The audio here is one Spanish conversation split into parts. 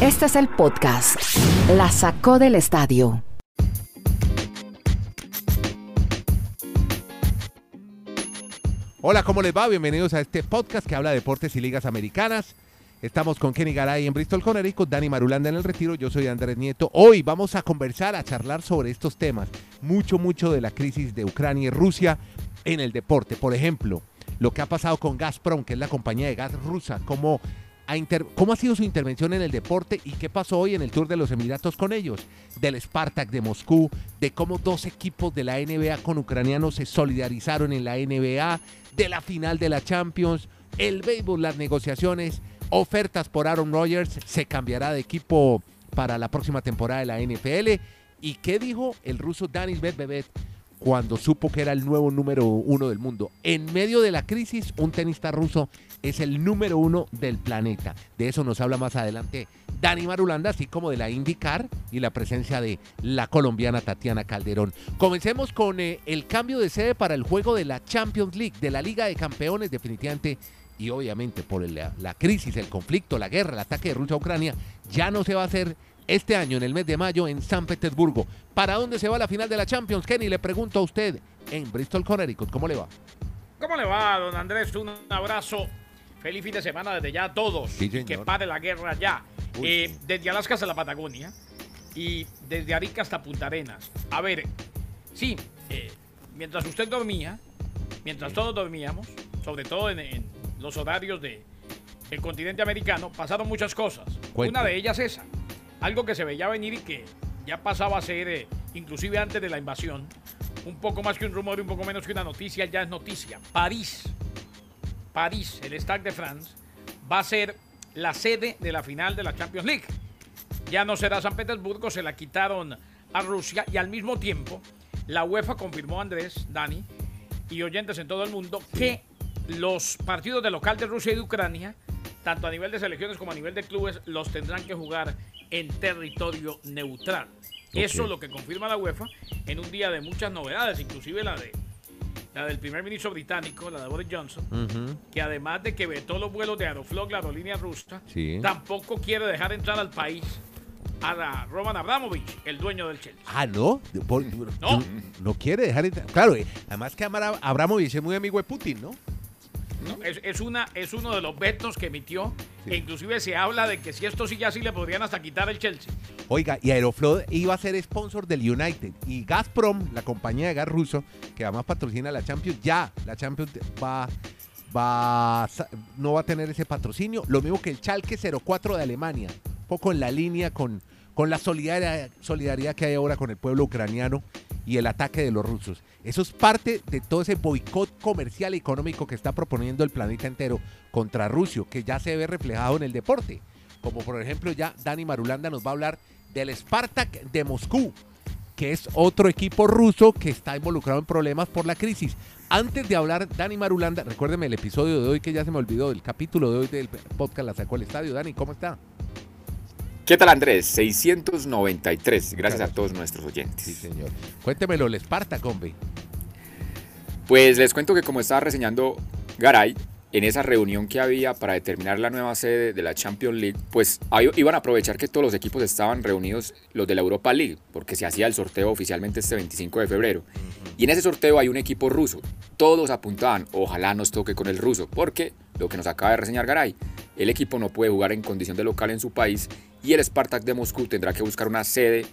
Este es el podcast. La sacó del estadio. Hola, ¿cómo les va? Bienvenidos a este podcast que habla de deportes y ligas americanas. Estamos con Kenny Garay en Bristol, Connecticut, Dani Marulanda en el retiro, yo soy Andrés Nieto. Hoy vamos a conversar, a charlar sobre estos temas, mucho, mucho de la crisis de Ucrania y Rusia en el deporte. Por ejemplo, lo que ha pasado con Gazprom, que es la compañía de gas rusa, cómo cómo ha sido su intervención en el deporte y qué pasó hoy en el Tour de los Emiratos con ellos, del Spartak de Moscú, de cómo dos equipos de la NBA con ucranianos se solidarizaron en la NBA, de la final de la Champions, el béisbol, las negociaciones, ofertas por Aaron Rodgers, se cambiará de equipo para la próxima temporada de la NFL. ¿Y qué dijo el ruso Danis Medvedev cuando supo que era el nuevo número uno del mundo? En medio de la crisis, un tenista ruso es el número uno del planeta. De eso nos habla más adelante Dani Marulanda, así como de la IndyCar y la presencia de la colombiana Tatiana Calderón. Comencemos con eh, el cambio de sede para el juego de la Champions League, de la Liga de Campeones, definitivamente. Y obviamente por el- la, crisis, el conflicto, la guerra, el ataque de Rusia a Ucrania, ya no se va a hacer este año, en el mes de mayo, en San Petersburgo. ¿Para dónde se va la final de la Champions? Kenny, le pregunto a usted en Bristol, Connecticut. ¿Cómo le va? ¿Cómo le va, don Andrés? Un abrazo. Feliz fin de semana desde ya a todos. Sí, que pare la guerra ya. Eh. Desde Alaska hasta la Patagonia y desde Arica hasta Punta Arenas. A ver, sí, eh, mientras usted dormía, mientras todos dormíamos, sobre todo en, en los horarios de el continente americano, pasaron muchas cosas. Una de ellas esa, algo que se veía venir y que ya pasaba a ser, eh, inclusive antes de la invasión, un poco más que un rumor y un poco menos que una noticia, ya es noticia. París, París, el Stade de France, va a ser la sede de la final de la Champions League. Ya no será San Petersburgo, se la quitaron a Rusia y al mismo tiempo la UEFA confirmó Andrés, Dani y oyentes en todo el mundo que los partidos de local de Rusia y de Ucrania, tanto a nivel de selecciones como a nivel de clubes, los tendrán que jugar en territorio neutral. Eso es lo que confirma la UEFA en un día de muchas novedades, inclusive la de la del primer ministro británico, la de Boris Johnson, que además de que vetó los vuelos de Aeroflot, la aerolínea rusa, Sí. tampoco quiere dejar entrar al país a la Roman Abramovich, el dueño del Chelsea. Ah, ¿no? Por- No. No quiere dejar entrar. Claro, eh, además que Abramovich es muy amigo de Putin, ¿no? ¿no? Es, es una, es uno de los vetos que emitió, Sí. inclusive se habla de que si esto sigue así le podrían hasta quitar el Chelsea. Oiga, y Aeroflot iba a ser sponsor del United. Y Gazprom, la compañía de gas ruso, que además patrocina la Champions, ya la Champions va, va, no va a tener ese patrocinio. Lo mismo que el Schalke 04 de Alemania. Un poco en la línea con, con la solidaridad, solidaridad que hay ahora con el pueblo ucraniano y el ataque de los rusos. Eso es parte de todo ese boicot comercial y económico que está proponiendo el planeta entero contra Rusia, que ya se ve reflejado en el deporte. Como por ejemplo ya Dani Marulanda nos va a hablar del Spartak de Moscú, que es otro equipo ruso que está involucrado en problemas por la crisis. Antes de hablar, Dani Marulanda, recuérdeme el episodio de hoy que ya se me olvidó, el capítulo de hoy del podcast La Sacó al Estadio. Dani, ¿cómo está? ¿Qué tal Andrés? 693. Gracias a Claro. todos nuestros oyentes. Sí, señor. Cuéntemelo, el Spartak, hombre. Pues les cuento que como estaba reseñando Garay, en esa reunión que había para determinar la nueva sede de la Champions League, pues iban a aprovechar que todos los equipos estaban reunidos, los de la Europa League, porque se hacía el sorteo oficialmente este 25 de febrero. Y en ese sorteo hay un equipo ruso. Todos apuntaban, ojalá nos toque con el ruso, porque lo que nos acaba de reseñar Garay, el equipo no puede jugar en condición de local en su país y el Spartak de Moscú tendrá que buscar una sede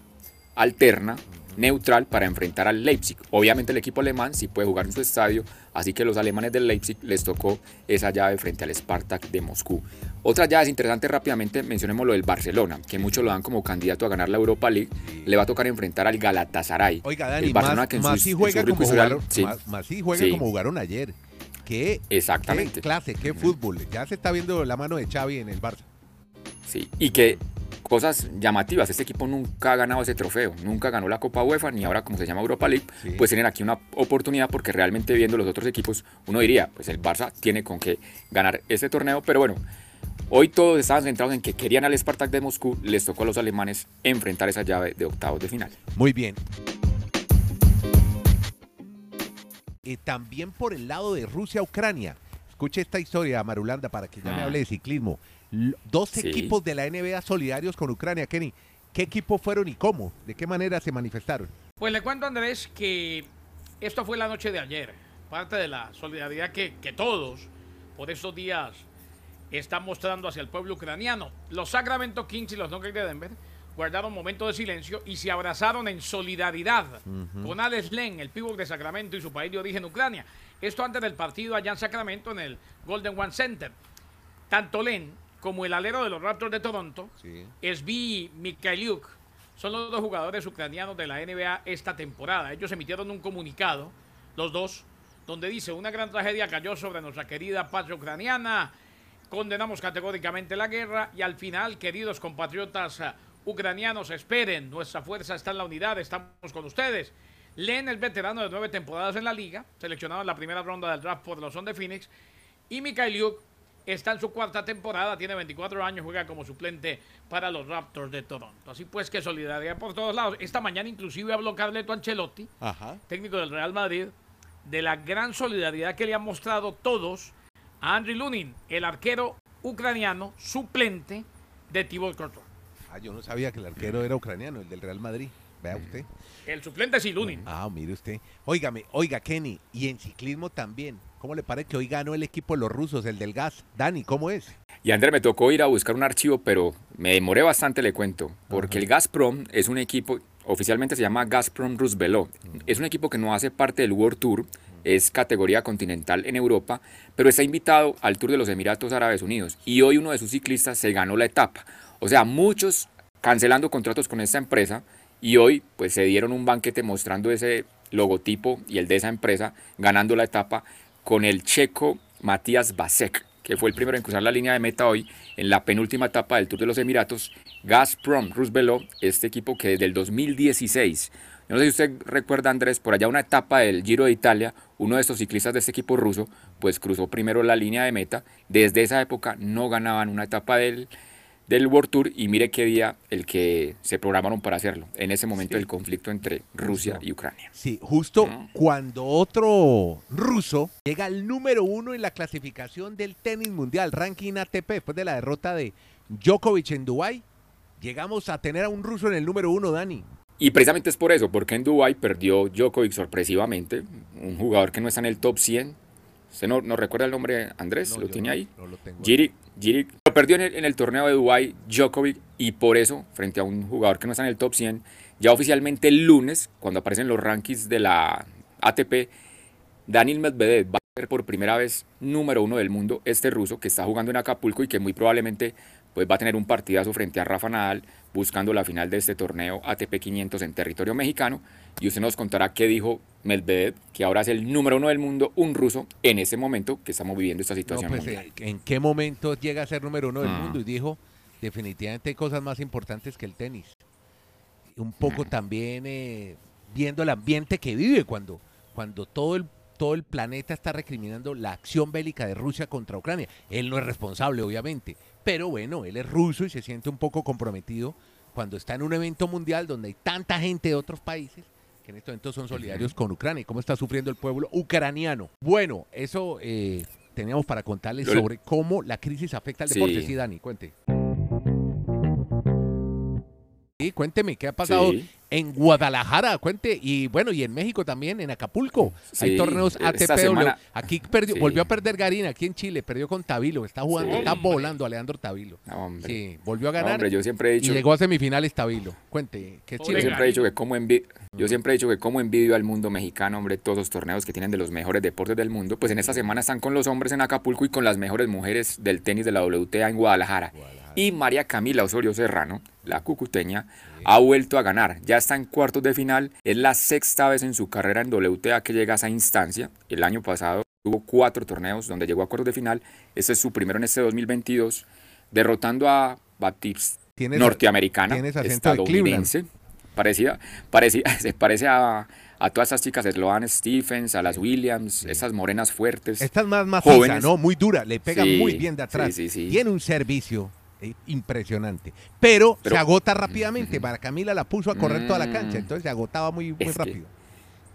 alterna, neutral, para enfrentar al Leipzig. Obviamente el equipo alemán sí puede jugar en su estadio, así que los alemanes del Leipzig les tocó esa llave frente al Spartak de Moscú. Otras llaves interesantes rápidamente, mencionemos lo del Barcelona, que muchos lo dan como candidato a ganar la Europa League, le va a tocar enfrentar al Galatasaray. Oiga, Dani, el Barcelona más, que en más su- si en juega como jugaron, sí. más, más si juega Sí. como jugaron ayer. Qué, qué Exactamente. clase, qué fútbol. Ya se está viendo la mano de Xavi en el Barça. Sí, y que cosas llamativas, este equipo nunca ha ganado ese trofeo, nunca ganó la Copa UEFA, ni ahora como se llama Europa League, Sí. pues tienen aquí una oportunidad porque realmente viendo los otros equipos, uno diría, pues el Barça tiene con qué ganar este torneo, pero bueno, hoy todos estaban centrados en que querían al Spartak de Moscú, les tocó a los alemanes enfrentar esa llave de octavos de final. Muy bien. Y también por el lado de Rusia-Ucrania. Escuche esta historia, Marulanda, para que ya me Ah. hable de ciclismo. L- Dos Sí. equipos de la NBA solidarios con Ucrania, Kenny. ¿Qué equipos fueron y cómo? ¿De qué manera se manifestaron? Pues le cuento, Andrés, que esto fue la noche de ayer. Parte de la solidaridad que, que todos por estos días están mostrando hacia el pueblo ucraniano. Los Sacramento Kings y los Nuggets de Denver guardaron momento de silencio y se abrazaron en solidaridad con Alex Len, el pívot de Sacramento y su país de origen Ucrania. Esto antes del partido allá en Sacramento en el Golden One Center. Tanto Len como el alero de los Raptors de Toronto, Svi Mikhailiuk, son los dos jugadores ucranianos de la NBA esta temporada. Ellos emitieron un comunicado, los dos, donde dice, una gran tragedia cayó sobre nuestra querida patria ucraniana, condenamos categóricamente la guerra y al final, queridos compatriotas ucranianos, esperen, nuestra fuerza está en la unidad, estamos con ustedes. Len es veterano de nueve temporadas en la liga, seleccionado en la primera ronda del draft por los Son de Phoenix, y Mikhailiuk está en su cuarta temporada, tiene 24 años, juega como suplente para los Raptors de Toronto. Así pues que solidaridad por todos lados. Esta mañana inclusive habló Carleto Ancelotti, Ajá. técnico del Real Madrid, de la gran solidaridad que le han mostrado todos a Andriy Lunin, el arquero ucraniano suplente de Thibaut Courtois. Ah, yo no sabía que el arquero era ucraniano, el del Real Madrid. Vea usted. El suplente sí, Lunin. Ah, mire usted. Óigame, oiga, Kenny, y en ciclismo también. ¿Cómo le parece que hoy ganó el equipo de los rusos, el del gas? Dani, ¿cómo es? Y André, me tocó ir a buscar un archivo, pero me demoré bastante, le cuento, porque el Gazprom es un equipo, oficialmente se llama Gazprom Rusbelo. Es un equipo que no hace parte del World Tour, es categoría continental en Europa, pero está invitado al Tour de los Emiratos Árabes Unidos. Y hoy uno de sus ciclistas se ganó la etapa. O sea, muchos cancelando contratos con esta empresa y hoy pues se dieron un banquete mostrando ese logotipo y el de esa empresa ganando la etapa con el checo Matías Basek, que fue el primero en cruzar la línea de meta hoy en la penúltima etapa del Tour de los Emiratos. Gazprom Rusbelo, este equipo que desde el 2016, yo no sé si usted recuerda Andrés, por allá una etapa del Giro de Italia, uno de estos ciclistas de este equipo ruso, pues cruzó primero la línea de meta. Desde esa época no ganaban una etapa del, del World Tour y mire qué día el que se programaron para hacerlo. En ese momento Sí. del conflicto entre Rusia y Ucrania. Sí, justo No. cuando otro ruso llega al número uno en la clasificación del tenis mundial, ranking ATP, después de la derrota de Djokovic en Dubái, llegamos a tener a un ruso en el número uno, Dani. Y precisamente es por eso, porque en Dubái perdió Djokovic sorpresivamente, un jugador que no está en el top 100. ¿Usted no, no recuerda el nombre, Andrés? No, ¿Lo tiene no- ahí? no lo tengo. Giri, Giri lo perdió en el, torneo de Dubái Djokovic y por eso, frente a un jugador que no está en el top 100, ya oficialmente el lunes, cuando aparecen los rankings de la ATP, Daniel Medvedev va a ser por primera vez número uno del mundo, este ruso que está jugando en Acapulco y que muy probablemente pues, va a tener un partidazo frente a Rafa Nadal buscando la final de este torneo ATP 500 en territorio mexicano. Y usted nos contará qué dijo Medvedev, que ahora es el número uno del mundo, un ruso, en ese momento que estamos viviendo esta No, situación pues, mundial. eh, ¿En qué momento llega a ser número uno del Ah. mundo? Y dijo, definitivamente hay cosas más importantes que el tenis. Un poco Mm. también eh, viendo el ambiente que vive cuando, cuando todo el todo el planeta está recriminando la acción bélica de Rusia contra Ucrania. Él no es responsable, obviamente, pero bueno, él es ruso y se siente un poco comprometido cuando está en un evento mundial donde hay tanta gente de otros países que en estos momentos son solidarios con Ucrania y cómo está sufriendo el pueblo ucraniano. Bueno, eso eh, teníamos para contarles sobre cómo la crisis afecta al Sí. deporte. Sí, Dani, cuente. Sí, cuénteme, ¿qué ha pasado Sí. En Guadalajara? Cuente, y bueno, y en México también, en Acapulco. Hay Sí, torneos esta ATP. semana- Aquí perdió, Sí. volvió a perder Garín, aquí en Chile, perdió con Tabilo, está jugando, Sí. está Hombre. volando Alejandro Tabilo. No, hombre. Sí, volvió a No, ganar hombre, yo siempre he y dicho, llegó a semifinales Tabilo. Cuente, ¿qué Pobre Chile? yo siempre he dicho que como envi- yo siempre he dicho que como envidio al mundo mexicano, hombre, todos los torneos que tienen de los mejores deportes del mundo, pues en esta semana están con los hombres en Acapulco y con las mejores mujeres del tenis de la WTA en Guadalajara. Y María Camila Osorio Serrano, la cucuteña, ha vuelto a ganar. Ya está en cuartos de final. Es la sexta vez en su carrera en WTA que llega a esa instancia. El año pasado tuvo cuatro torneos donde llegó a cuartos de final. Este es su primero en este 2022, derrotando a Baptiste Tienes- norteamericana, de estadounidense. Parecida, parecía, se parece a, a todas esas chicas, Sloan Stephens, a las Williams, esas morenas fuertes. Esta es más maciza, Jóvenes. ¿no? Muy dura, le pega Sí, muy bien de atrás. sí, sí, sí. Tiene un servicio impresionante. Pero, Pero- se agota rápidamente. Para Camila la puso a correr toda la cancha, Mm. entonces se agotaba muy, muy Es que- rápido.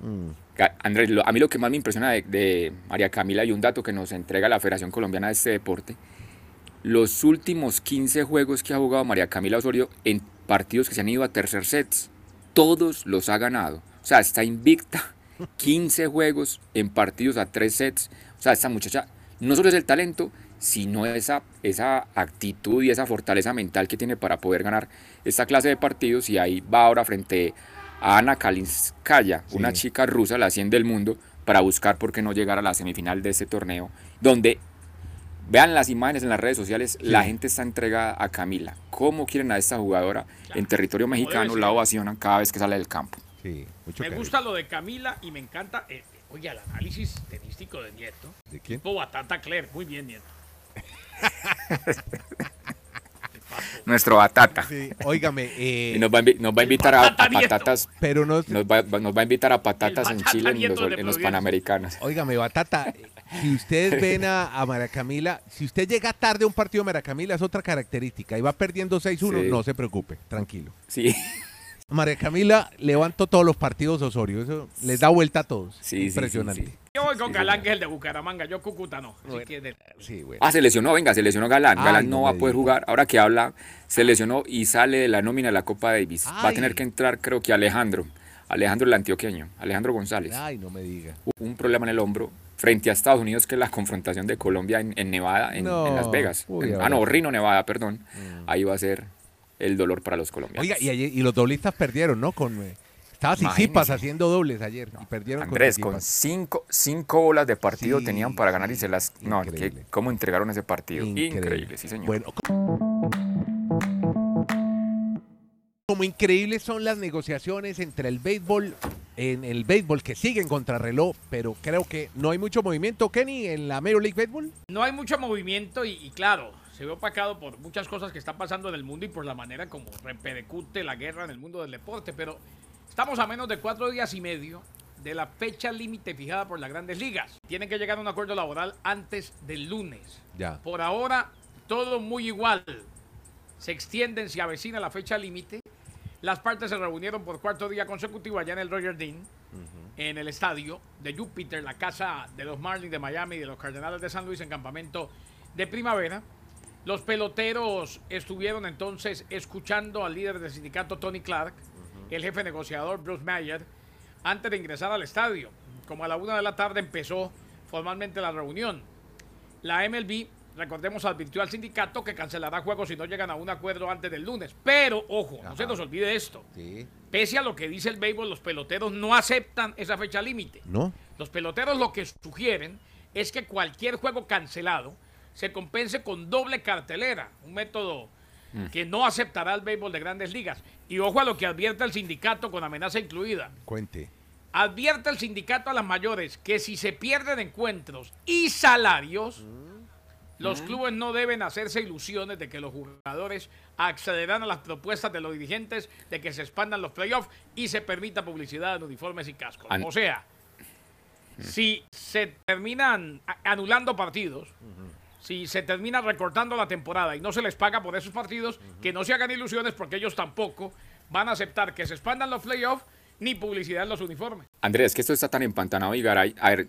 Mm. Andrés, lo- a mí lo que más me impresiona de, de María Camila y un dato que nos entrega la Federación Colombiana de este deporte los últimos 15 juegos que ha jugado María Camila Osorio en partidos que se han ido a tercer sets, todos los ha ganado. O sea, está invicta 15 juegos en partidos a tres sets. O sea, esta muchacha no solo es el talento, sino esa, esa actitud y esa fortaleza mental que tiene para poder ganar esta clase de partidos. Y ahí va ahora frente a Ana Kalinskaya, Sí. una chica rusa, la 100 del mundo, para buscar por qué no llegar a la semifinal de este torneo, donde vean las imágenes en las redes sociales, la gente está entregada a Camila. ¿Cómo quieren a esta jugadora en territorio mexicano? La ovacionan cada vez que sale del campo. Sí, mucho Me cariño. gusta lo de Camila y me encanta, eh, oye, el análisis tenístico de Nieto. ¿De quién? Tipo Batata Claire, muy bien, Nieto. Nuestro Batata. Sí, óigame, eh, Y nos va, a invi- nos va a invitar a, patatas. pero no, Nos va, nos va a invitar a patatas en Chile en los, en los. Panamericanos. óigame, Batata, si ustedes ven a, a María Camila, si usted llega tarde a un partido de María Camila, es otra característica, y va perdiendo 6-1, Sí. no se preocupe, tranquilo. Sí, María Camila levantó todos los partidos Osorio, eso les da vuelta a todos. sí, sí, sí, Impresionante. sí. Yo voy con Sí, Galán, que es el de Bucaramanga, yo Cúcuta no. Así Bueno. que de- Sí, bueno. Ah, se lesionó, venga, se lesionó Galán. Ay, Galán no no, va a poder jugar. Ahora que habla, se lesionó y sale de la nómina de la Copa Davis. Va a tener que entrar, creo que Alejandro. Alejandro el antioqueño, Alejandro González. Ay, no me diga. Un problema en el hombro frente a Estados Unidos, que es la confrontación de Colombia en, en Nevada, en, No. en Las Vegas. Uy, En- ahora ah, no. Rino, Nevada, perdón. Mm. Ahí va a ser el dolor para los colombianos. Oiga, y, ayer- y los doblistas perdieron, ¿no? Con eh, Estaba. Sisipas haciendo dobles ayer y perdieron Andrés, con cinco, cinco bolas de partido Sí, tenían para ganar y se las... No, que, ¿cómo entregaron ese partido? Increíble, sí señor. Bueno, como increíbles son las negociaciones entre el béisbol, en el béisbol que siguen contra reloj, pero creo que no hay mucho movimiento, Kenny, en la Major League Baseball. No hay mucho movimiento y, y claro, se ve opacado por muchas cosas que están pasando en el mundo y por la manera como repercute la guerra en el mundo del deporte. Pero estamos a menos de cuatro días y medio de la fecha límite fijada por las grandes ligas. Tienen que llegar a un acuerdo laboral antes del lunes. Ya. Por ahora, todo muy igual. Se extienden, se avecina la fecha límite. Las partes se reunieron por cuarto día consecutivo allá en el Roger Dean, en el estadio de Júpiter, la casa de los Marlins de Miami y de los Cardenales de San Luis en campamento de primavera. Los peloteros estuvieron entonces escuchando al líder del sindicato Tony Clark, el jefe negociador Bruce Mayer, antes de ingresar al estadio. Como a la una de la tarde empezó formalmente la reunión. La MLB, recordemos, advirtió al sindicato que cancelará juegos si no llegan a un acuerdo antes del lunes. Pero, ojo, no se nos olvide esto. Sí. Pese a lo que dice el béisbol, los peloteros no aceptan esa fecha límite. ¿No? Los peloteros lo que sugieren es que cualquier juego cancelado se compense con doble cartelera, un método que no aceptará el béisbol de grandes ligas. Y ojo a lo que advierte el sindicato con amenaza incluida. Cuente. Advierte el sindicato a las mayores que si se pierden encuentros y salarios, los clubes no deben hacerse ilusiones de que los jugadores accederán a las propuestas de los dirigentes de que se expandan los playoffs y se permita publicidad en uniformes y cascos. An- o sea, si se terminan anulando partidos, si se termina recortando la temporada y no se les paga por esos partidos, que no se hagan ilusiones porque ellos tampoco van a aceptar que se expandan los playoffs ni publicidad en los uniformes. Andrés, que esto está tan empantanado y garay. A ver,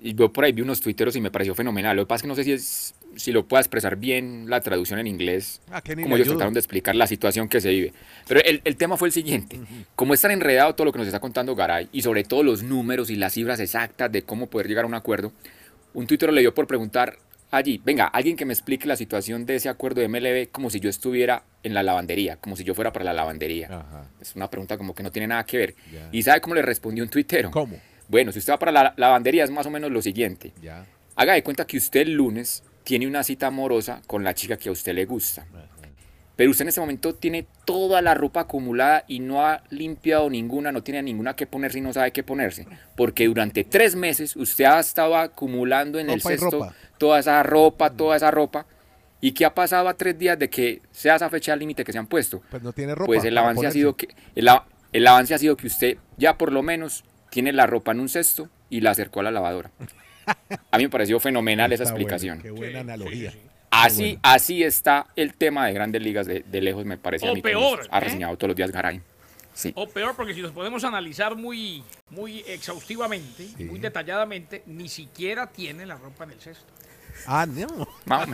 yo por ahí vi unos tuiteros y me pareció fenomenal. Lo que pasa es que no sé si, es, si lo pueda expresar bien la traducción en inglés. Ah, como ellos ayudo. trataron de explicar la situación que se vive. Pero el, el tema fue el siguiente. Como es tan enredado todo lo que nos está contando Garay y sobre todo los números y las cifras exactas de cómo poder llegar a un acuerdo, un tuitero le dio por preguntar allí, venga, alguien que me explique la situación de ese acuerdo de MLB como si yo estuviera en la lavandería, como si yo fuera para la lavandería. Ajá. Es una pregunta como que no tiene nada que ver. ¿Y sabe cómo le respondió un tuitero? ¿Cómo? Bueno, si usted va para la lavandería es más o menos lo siguiente. Haga de cuenta que usted el lunes tiene una cita amorosa con la chica que a usted le gusta. Pero usted en ese momento tiene toda la ropa acumulada y no ha limpiado ninguna, no tiene ninguna que ponerse y no sabe qué ponerse. Porque durante tres meses usted ha estado acumulando en el Ropa cesto. Toda esa ropa, toda esa ropa. ¿Y qué ha pasado a tres días de que sea esa fecha límite que se han puesto? Pues no tiene ropa. Pues el avance ha sido que el, a- el avance ha sido que usted ya por lo menos tiene la ropa en un cesto y la acercó a la lavadora. A mí me pareció fenomenal esa bueno, explicación. Qué buena analogía. sí, sí. Así, bueno. así está el tema de Grandes Ligas de, de lejos, me parece a O mí. que peor, ha ¿eh? reseñado todos los días Garay. Sí. O peor, porque si nos podemos analizar muy, muy exhaustivamente, Sí. muy detalladamente, ni siquiera tiene la ropa en el cesto. Ah, no. Menos. Tal,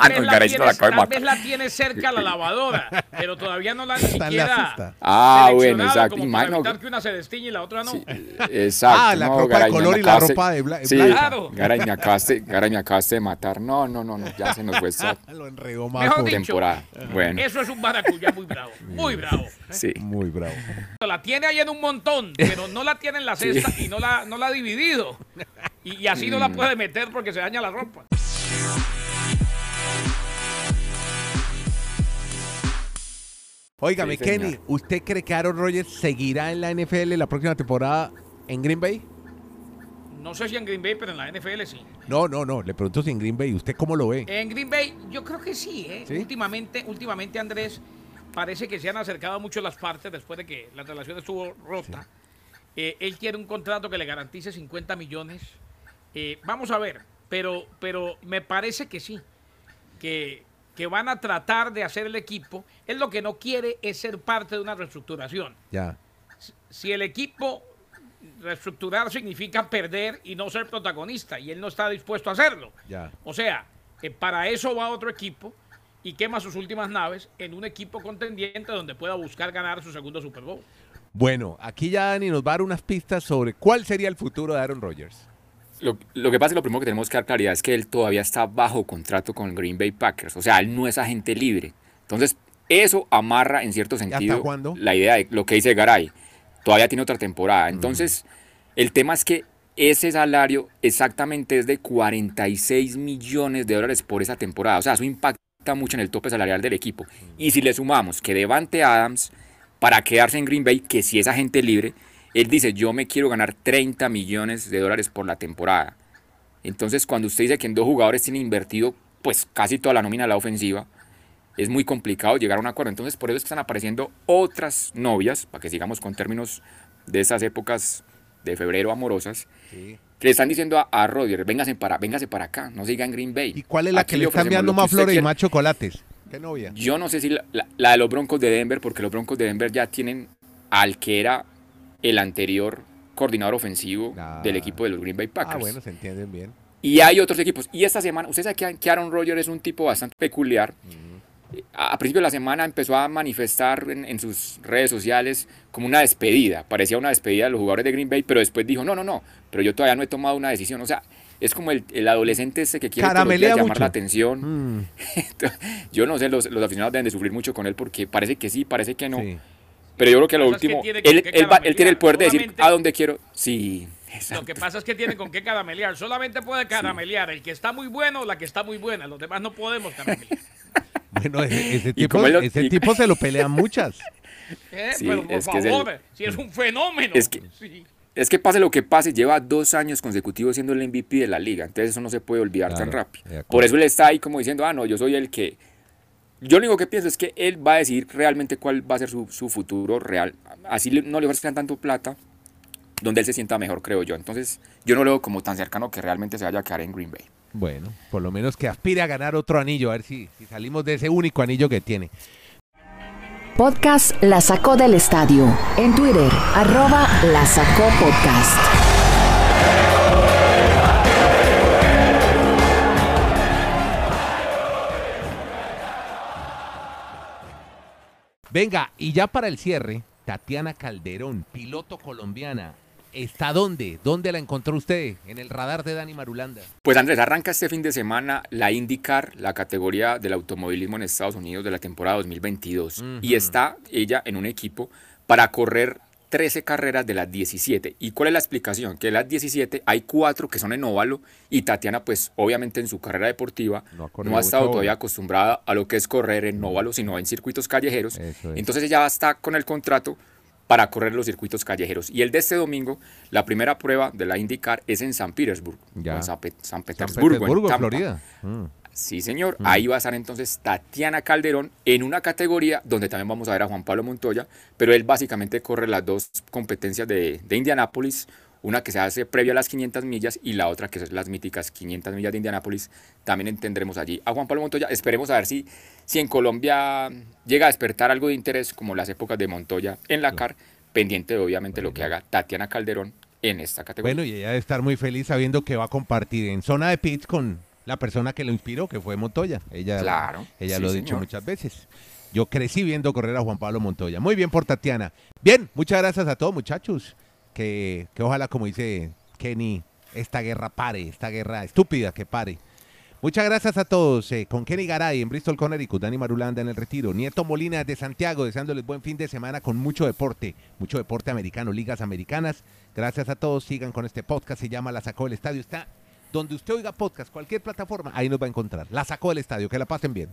Ah, vez, no, la tienes- de tal matar. vez la tiene cerca la lavadora, pero todavía no la han ni Está en la siquiera cesta. Ah, bueno, exacto. como para evitar que una se destiñe y la otra no. Sí, exacto. Ah, la no, ropa de Garay, color me y la ropa de bla- Sí. Claro. Garay, me acabaste, Garay, me acabaste de matar. No, no, no, no, ya se nos fue esta Lo enredó más. Mejor dicho. temporada. Bueno, Eso es un maracuyá muy bravo, muy bravo. sí. Muy bravo. La tiene ahí en un montón, pero no la tiene en la cesta y no la, no la ha dividido. Y, y así no Mm. la puede meter porque se daña la ropa. Óigame, Sí. Kenny, ¿usted cree que Aaron Rodgers seguirá en la NFL la próxima temporada en Green Bay? No sé si en Green Bay, pero en la NFL sí. No, no, no. Le pregunto si en Green Bay. ¿Usted cómo lo ve? En Green Bay, yo creo que sí, ¿eh? ¿Sí? Últimamente, últimamente, Andrés, parece que se han acercado mucho las partes después de que la relación estuvo rota. Eh, él quiere un contrato que le garantice 50 millones. Eh, vamos a ver, pero, pero me parece que sí, que, que van a tratar de hacer el equipo. Él lo que no quiere es ser parte de una reestructuración. Ya. Si el equipo reestructurar significa perder y no ser protagonista, y él no está dispuesto a hacerlo. Ya. O sea, que para eso va otro equipo y quema sus últimas naves en un equipo contendiente donde pueda buscar ganar su segundo Super Bowl. Bueno, aquí ya Dani nos va a dar unas pistas sobre cuál sería el futuro de Aaron Rodgers. Lo, lo que pasa es que lo primero que tenemos que dar claridad es que él todavía está bajo contrato con Green Bay Packers. O sea, él no es agente libre. Entonces, eso amarra en cierto sentido la idea de lo que dice Garay. Todavía tiene otra temporada. Entonces, el tema es que ese salario exactamente es de 46 millones de dólares por esa temporada. O sea, eso impacta mucho en el tope salarial del equipo. Y si le sumamos que Devante Adams, para quedarse en Green Bay, que si es agente libre, él dice, yo me quiero ganar 30 millones de dólares por la temporada. Entonces, cuando usted dice que en dos jugadores tiene invertido pues casi toda la nómina de la ofensiva, es muy complicado llegar a un acuerdo. Entonces, por eso es que están apareciendo otras novias, para que sigamos con términos de esas épocas de febrero amorosas, Sí. que le están diciendo a, a Rodgers, véngase para, véngase para acá, no siga en Green Bay. ¿Y cuál es la Aquí que le está ofrecemos enviando lo que más flores y quiera". más chocolates? ¿Qué novia? Yo no sé si la, la- la de los Broncos de Denver, porque los Broncos de Denver ya tienen al que era el anterior coordinador ofensivo Ah. del equipo de los Green Bay Packers. Ah, bueno, se entienden bien. Y hay otros equipos. Y esta semana, usted sabe que- Aaron Rodgers es un tipo bastante peculiar. A a principio de la semana empezó a manifestar en, en sus redes sociales como una despedida. Parecía una despedida de los jugadores de Green Bay, pero después dijo, no, no, no, pero yo todavía no he tomado una decisión. O sea, es como el, el adolescente ese que quiere llamar mucho. la atención. Mm, Yo no sé, los, los aficionados deben de sufrir mucho con él porque parece que sí, parece que no. sí. Pero yo creo que lo que último, tiene él, él va- él tiene el poder de decir a dónde quiero. Sí, Lo que pasa es que tiene con qué caramelear. Solamente puede caramelear el que está muy bueno o la que está muy buena. Los demás no podemos caramelear. Bueno, ese, tipo, lo- ese y- tipo se lo pelean muchas. Eh, Sí, Pero por es que es el- favor, si es un fenómeno. Es que- Sí. Es que pase lo que pase, lleva dos años consecutivos siendo el MVP de la liga. Entonces eso no se puede olvidar Claro, tan rápido. Por eso él está ahí como diciendo, ah, no, yo soy el que... Yo lo único que pienso es que él va a decidir realmente cuál va a ser su, su futuro real. Así le- no le ofrezcan tanto plata, donde él se sienta mejor, creo yo. Entonces yo no lo veo como tan cercano que realmente se vaya a quedar en Green Bay. Bueno, por lo menos que aspire a ganar otro anillo, a ver si, si salimos de ese único anillo que tiene. Podcast La Sacó del Estadio. En Twitter, arroba La Sacó Podcast. Venga, y ya para el cierre, Tatiana Calderón, piloto colombiana. ¿Está dónde? ¿Dónde la encontró usted? En el radar de Dani Marulanda. Pues Andrés, arranca este fin de semana la IndyCar, la categoría del automovilismo en Estados Unidos de la temporada 2022. Y está ella en un equipo para correr 13 carreras de las 17. ¿Y cuál es la explicación? Que de las 17 hay cuatro que son en óvalo y Tatiana pues obviamente en su carrera deportiva No no ha estado todavía óvalo. acostumbrada a lo que es correr en óvalo, sino en circuitos callejeros. Es. Entonces ella está con el contrato para correr los circuitos callejeros. Y el de este domingo, la primera prueba de la IndyCar es en San Petersburg, en San, Pe- San San Petersburgo, Petersburgo, en Tampa. Florida. Mm. Sí, señor. Ahí va a estar entonces Tatiana Calderón en una categoría donde también vamos a ver a Juan Pablo Montoya, pero él básicamente corre las dos competencias de, de Indianápolis, una que se hace previa a las 500 millas y la otra que son las míticas 500 millas de Indianápolis. También tendremos allí a Juan Pablo Montoya. Esperemos a ver si, si en Colombia llega a despertar algo de interés como las épocas de Montoya en la CAR, pendiente de obviamente lo que haga Tatiana Calderón en esta categoría. Bueno, y ella debe estar muy feliz sabiendo que va a compartir en zona de pits con, la persona que lo inspiró, que fue Montoya. Ella, Claro, ella sí, lo ha dicho señor. muchas veces. Yo crecí viendo correr a Juan Pablo Montoya. Muy bien por Tatiana. Bien, muchas gracias a todos, muchachos. Que, que ojalá, como dice Kenny, esta guerra pare, esta guerra estúpida que pare. Muchas gracias a todos. eh, con Kenny Garay en Bristol, Connecticut, Dani Marulanda en el retiro, Nieto Molina de Santiago, deseándoles buen fin de semana con mucho deporte, mucho deporte americano, ligas americanas. Gracias a todos. Sigan con este podcast. Se llama La Sacó del Estadio. Está donde usted oiga podcast, cualquier plataforma, ahí nos va a encontrar. La Sacó del Estadio. Que la pasen bien.